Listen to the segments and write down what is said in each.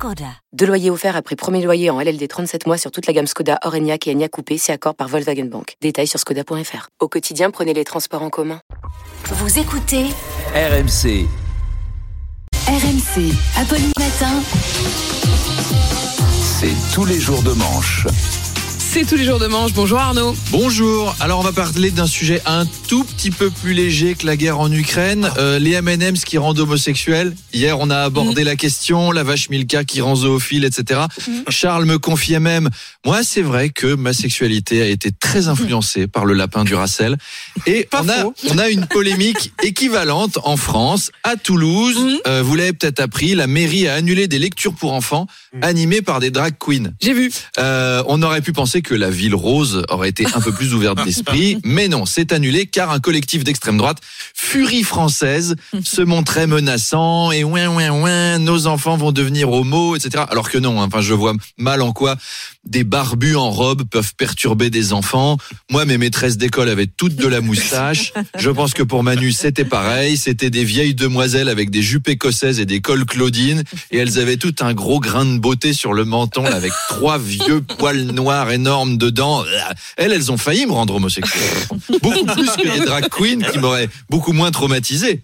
Skoda. Deux loyers offerts après premier loyer en LLD 37 mois sur toute la gamme Skoda, Orenia et Enya Coupé, c'est accord par Volkswagen Bank. Détails sur skoda.fr. Au quotidien, prenez les transports en commun. Vous écoutez RMC. RMC, Apolline Matin. C'est tous les jours de manche. C'est tous les jours de manche. Bonjour Arnaud. Bonjour. Alors on va parler d'un sujet un tout petit peu plus léger que la guerre en Ukraine. Euh, les M&M's qui rendent homosexuels. Hier on a abordé la question, la vache Milka qui rend zoophile, etc. Charles me confiait même, moi c'est vrai que ma sexualité a été très influencée par le lapin du Racel. Et on a, on a une polémique équivalente en France, à Toulouse. Euh, vous l'avez peut-être appris, la mairie a annulé des lectures pour enfants animées par des drag queens. J'ai vu. Euh, on aurait pu penser que la ville rose aurait été un peu plus ouverte d'esprit, mais non, c'est annulé car un collectif d'extrême droite, Furie française, se montrait menaçant et ouin ouin ouin, nos enfants vont devenir homo, etc. Alors que non, hein, enfin je vois mal en quoi des barbus en robe peuvent perturber des enfants. Moi, mes maîtresses d'école avaient toutes de la moustache. Je pense que pour Manu, c'était pareil. C'était des vieilles demoiselles avec des jupes écossaises et des cols Claudine. Et elles avaient tout un gros grain de beauté sur le menton avec trois vieux poils noirs énormes dedans. Elles, elles ont failli me rendre homosexuel. Beaucoup plus que les drag queens qui m'auraient beaucoup moins traumatisé.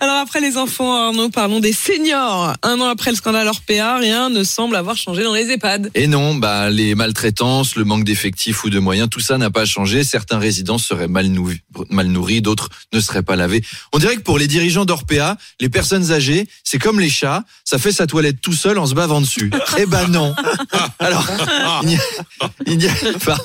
Alors après les enfants, Arnaud, parlons des seniors. Un an après le scandale Orpea, rien ne semble avoir changé dans les EHPAD. Et non, bah, les maltraitances, le manque d'effectifs ou de moyens, tout ça n'a pas changé. Certains résidents seraient mal, nourris, mal nourris, d'autres ne seraient pas lavés. On dirait que pour les dirigeants d'Orpea, les personnes âgées, c'est comme les chats, ça fait sa toilette tout seul en se bavant dessus. Eh ben non. Alors, il n'y a, il n'y a pas.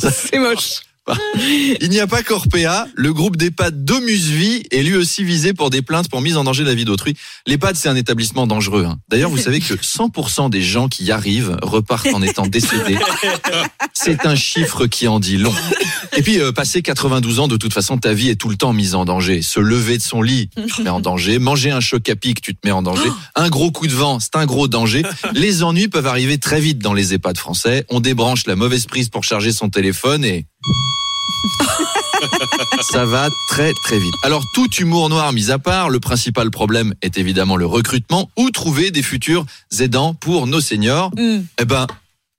C'est moche. Il n'y a pas qu'Orpea, le groupe d'EHPAD Domusvie est lui aussi visé pour des plaintes pour mise en danger de la vie d'autrui. L'EHPAD, c'est un établissement dangereux. hein. D'ailleurs, vous savez que 100% des gens qui y arrivent repartent en étant décédés. C'est un chiffre qui en dit long. Et puis, euh, passer 92 ans, de toute façon, ta vie est tout le temps mise en danger. Se lever de son lit, tu te mets en danger. Manger un choc à pic, tu te mets en danger. Un gros coup de vent, c'est un gros danger. Les ennuis peuvent arriver très vite dans les EHPAD français. On débranche la mauvaise prise pour charger son téléphone et... Ça va très très vite. Alors tout humour noir mis à part, le principal problème est évidemment le recrutement ou trouver des futurs aidants pour nos seniors. Mm. Eh ben,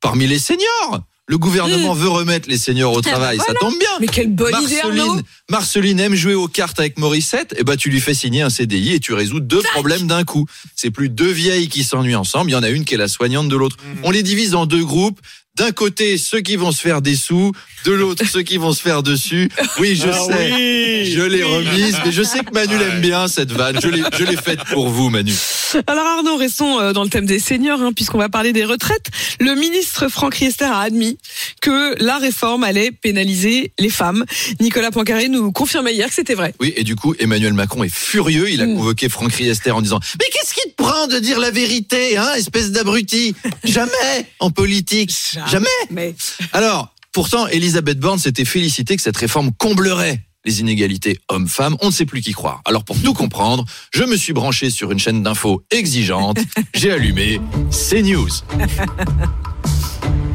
parmi les seniors, le gouvernement veut remettre les seniors au travail, ça tombe bien. Mais quelle bonne idée, Arnaud. Marceline, Marceline aime jouer aux cartes avec Morissette, eh ben tu lui fais signer un CDI et tu résous deux problèmes d'un coup. C'est plus deux vieilles qui s'ennuient ensemble, il y en a une qui est la soignante de l'autre. On les divise en deux groupes. D'un côté, ceux qui vont se faire des sous, de l'autre, ceux qui vont se faire dessus. Oui, je sais, je l'ai remise, mais je sais que Manu l'aime bien cette vanne. Je l'ai, je l'ai faite pour vous, Manu. Alors Arnaud, restons euh, dans le thème des seniors, hein, puisqu'on va parler des retraites. Le ministre Franck Riester a admis que la réforme allait pénaliser les femmes. Nicolas Poincaré nous confirmait hier que c'était vrai. Oui, et du coup, Emmanuel Macron est furieux. Il a convoqué Franck Riester en disant Mais qu'est-ce qui te prend de dire la vérité, hein, espèce d'abruti? Jamais en politique. Jamais. Mais Alors, pourtant, Elisabeth Borne s'était félicitée que cette réforme comblerait les inégalités hommes-femmes. On ne sait plus qui croire. Alors, pour tout comprendre, je me suis branché sur une chaîne d'infos exigeante. J'ai allumé CNews.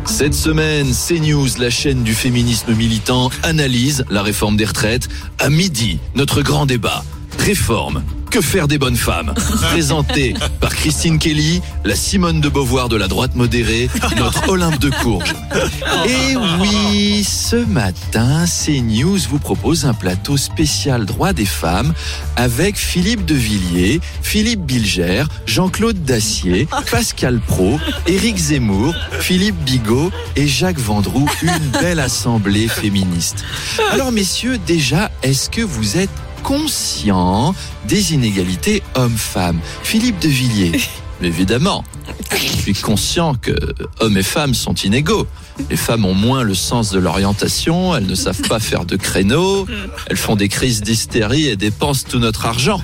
Cette semaine, CNews, la chaîne du féminisme militant, analyse la réforme des retraites. À midi, notre grand débat. Réforme. Que faire des bonnes femmes Présenté par Christine Kelly, la Simone de Beauvoir de la droite modérée, notre Olympe de Courges. Et oui, ce matin, CNews vous propose un plateau spécial droit des femmes avec Philippe de Villiers, Philippe Bilger, Jean-Claude Dacier, Pascal Pro, Éric Zemmour, Philippe Bigot et Jacques Vendroux. Une belle assemblée féministe. Alors messieurs, déjà, est-ce que vous êtes conscient des inégalités hommes-femmes Philippe de Villiers Évidemment. Je suis conscient que hommes et femmes sont inégaux. Les femmes ont moins le sens de l'orientation, elles ne savent pas faire de créneaux, elles font des crises d'hystérie et dépensent tout notre argent.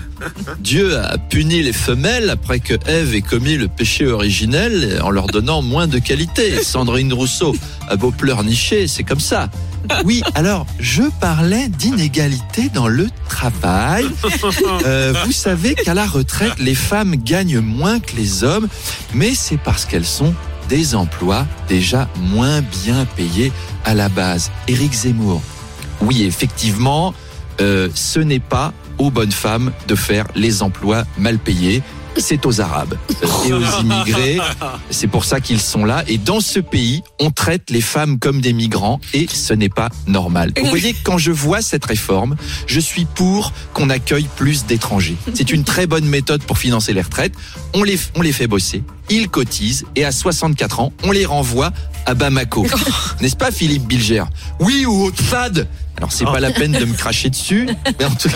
Dieu a puni les femelles après que Ève ait commis le péché originel en leur donnant moins de qualité. Sandrine Rousseau a beau pleurnicher, c'est comme ça. Oui, alors je parlais d'inégalité dans le travail. Euh, vous savez qu'à la retraite, les femmes gagnent moins que les hommes, mais c'est parce qu'elles sont des emplois déjà moins bien payés à la base. Éric Zemmour. Oui, effectivement, euh, ce n'est pas aux bonnes femmes de faire les emplois mal payés. C'est aux Arabes et aux immigrés. C'est pour ça qu'ils sont là. Et dans ce pays, on traite les femmes comme des migrants et ce n'est pas normal. Vous voyez, quand je vois cette réforme, je suis pour qu'on accueille plus d'étrangers. C'est une très bonne méthode pour financer les retraites. On les, on les fait bosser, ils cotisent et à 64 ans, on les renvoie à Bamako. N'est-ce pas Philippe Bilger? Oui ou au Tchad alors c'est pas la peine de me cracher dessus, mais en tout,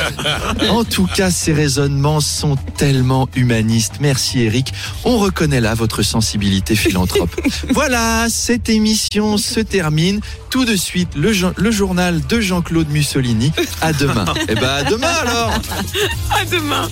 en tout cas ces raisonnements sont tellement humanistes. Merci Eric, on reconnaît là votre sensibilité philanthrope. Voilà, cette émission se termine. Tout de suite le, jo- le journal de Jean-Claude Mussolini. À demain. Eh ben à demain alors. À demain.